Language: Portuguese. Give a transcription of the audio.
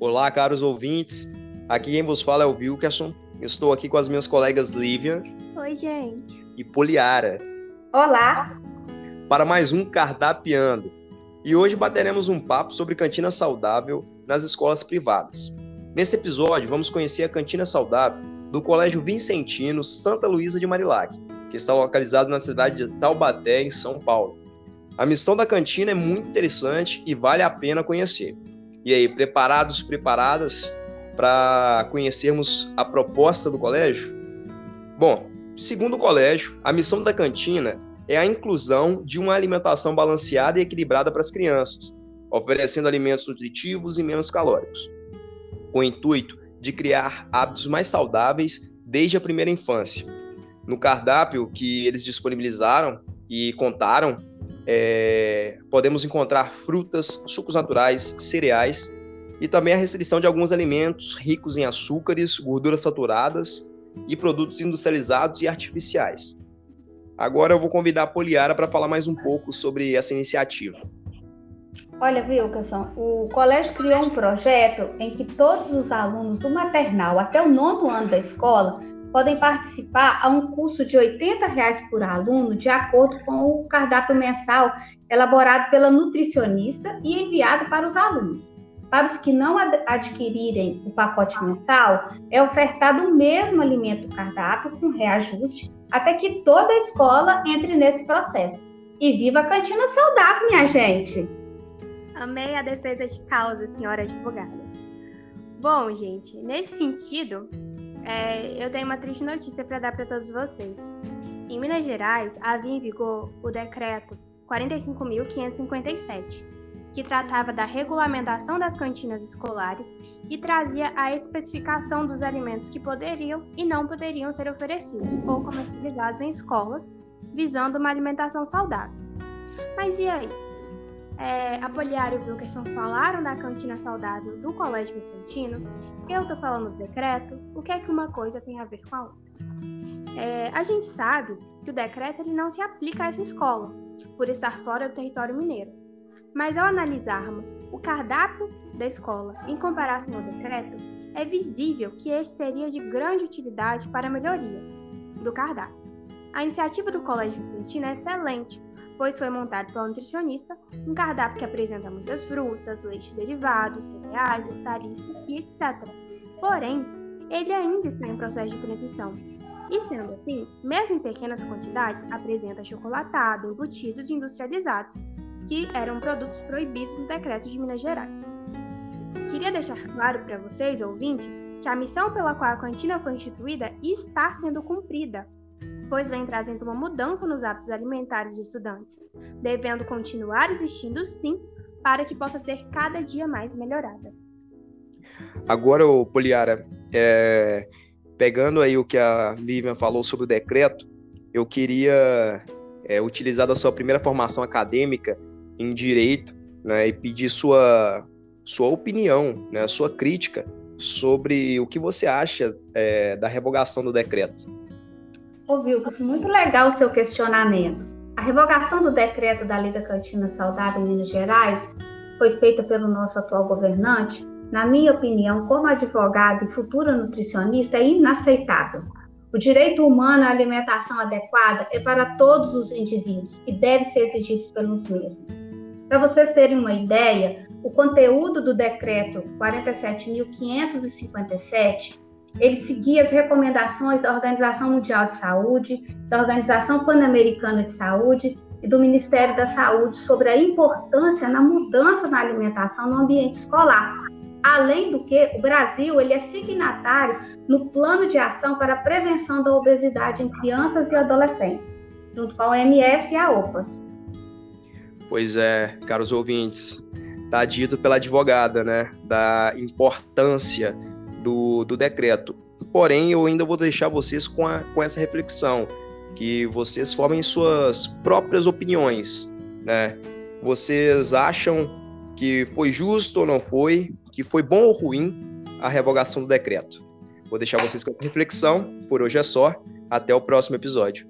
Olá, caros ouvintes. Aqui quem vos fala é o Wilkerson. Estou aqui com as minhas colegas Lívia. Oi, gente. E Poliara. Olá. Para mais um Cardapiando. E hoje bateremos um papo sobre cantina saudável nas escolas privadas. Nesse episódio, vamos conhecer a cantina saudável do Colégio Vicentino Santa Luísa de Marilac, que está localizado na cidade de Taubaté, em São Paulo. A missão da cantina é muito interessante e vale a pena conhecer. E aí, preparados, preparadas para conhecermos a proposta do colégio? Bom, segundo o colégio, a missão da cantina é a inclusão de uma alimentação balanceada e equilibrada para as crianças, oferecendo alimentos nutritivos e menos calóricos, com o intuito de criar hábitos mais saudáveis desde a primeira infância. No cardápio que eles disponibilizaram e contaram, é, podemos encontrar frutas, sucos naturais, cereais e também a restrição de alguns alimentos ricos em açúcares, gorduras saturadas e produtos industrializados e artificiais. Agora eu vou convidar a Poliara para falar mais um pouco sobre essa iniciativa. Olha, Wilkerson, o colégio criou um projeto em que todos os alunos do maternal até o nono ano da escola podem participar a um curso de 80 reais por aluno, de acordo com o cardápio mensal elaborado pela nutricionista e enviado para os alunos. Para os que não adquirirem o pacote mensal, é ofertado o mesmo alimento cardápio com reajuste até que toda a escola entre nesse processo. E viva a cantina saudável, minha gente! Amei a defesa de causa, senhoras advogadas. Bom, gente, nesse sentido, é, eu tenho uma triste notícia para dar para todos vocês. Em Minas Gerais, havia em vigor o decreto 45.557, que tratava da regulamentação das cantinas escolares e trazia a especificação dos alimentos que poderiam e não poderiam ser oferecidos ou comercializados em escolas, visando uma alimentação saudável. Mas e aí? É, a Poliário e o Wilkerson falaram da cantina saudável do Colégio Vicentino eu tô falando do decreto, o que é que uma coisa tem a ver com a outra? É, a gente sabe que o decreto ele não se aplica a essa escola, por estar fora do território mineiro. Mas ao analisarmos o cardápio da escola em comparação ao decreto, é visível que esse seria de grande utilidade para a melhoria do cardápio. A iniciativa do Colégio Vicentino é excelente, pois foi montado pela nutricionista um cardápio que apresenta muitas frutas, leite derivado, cereais, hortaliças e etc. Porém, ele ainda está em processo de transição. E sendo assim, mesmo em pequenas quantidades, apresenta chocolatado, embutidos industrializados, que eram produtos proibidos no decreto de Minas Gerais. Queria deixar claro para vocês, ouvintes, que a missão pela qual a cantina foi instituída está sendo cumprida, pois vem trazendo uma mudança nos hábitos alimentares de estudantes, devendo continuar existindo sim, para que possa ser cada dia mais melhorada. Agora, Poliara, é, pegando aí o que a Lívia falou sobre o decreto, eu queria é, utilizar da sua primeira formação acadêmica em direito né, e pedir sua, sua opinião, né, sua crítica sobre o que você acha é, da revogação do decreto. Ô, Vilcos, muito legal o seu questionamento. A revogação do decreto da Lei da Cantina Saudável em Minas Gerais foi feita pelo nosso atual governante na minha opinião, como advogado e futura nutricionista, é inaceitável. O direito humano à alimentação adequada é para todos os indivíduos e deve ser exigido pelos mesmos. Para vocês terem uma ideia, o conteúdo do decreto 47.557 ele seguia as recomendações da Organização Mundial de Saúde, da Organização Pan-Americana de Saúde e do Ministério da Saúde sobre a importância na mudança na alimentação no ambiente escolar, Além do que, o Brasil ele é signatário no Plano de Ação para a Prevenção da Obesidade em Crianças e Adolescentes, junto com a OMS e a OPAS. Pois é, caros ouvintes, está dito pela advogada, né, da importância do, do decreto. Porém, eu ainda vou deixar vocês com, a, com essa reflexão, que vocês formem suas próprias opiniões, né? Vocês acham que foi justo ou não foi, que foi bom ou ruim a revogação do decreto. Vou deixar vocês com reflexão. Por hoje é só. Até o próximo episódio.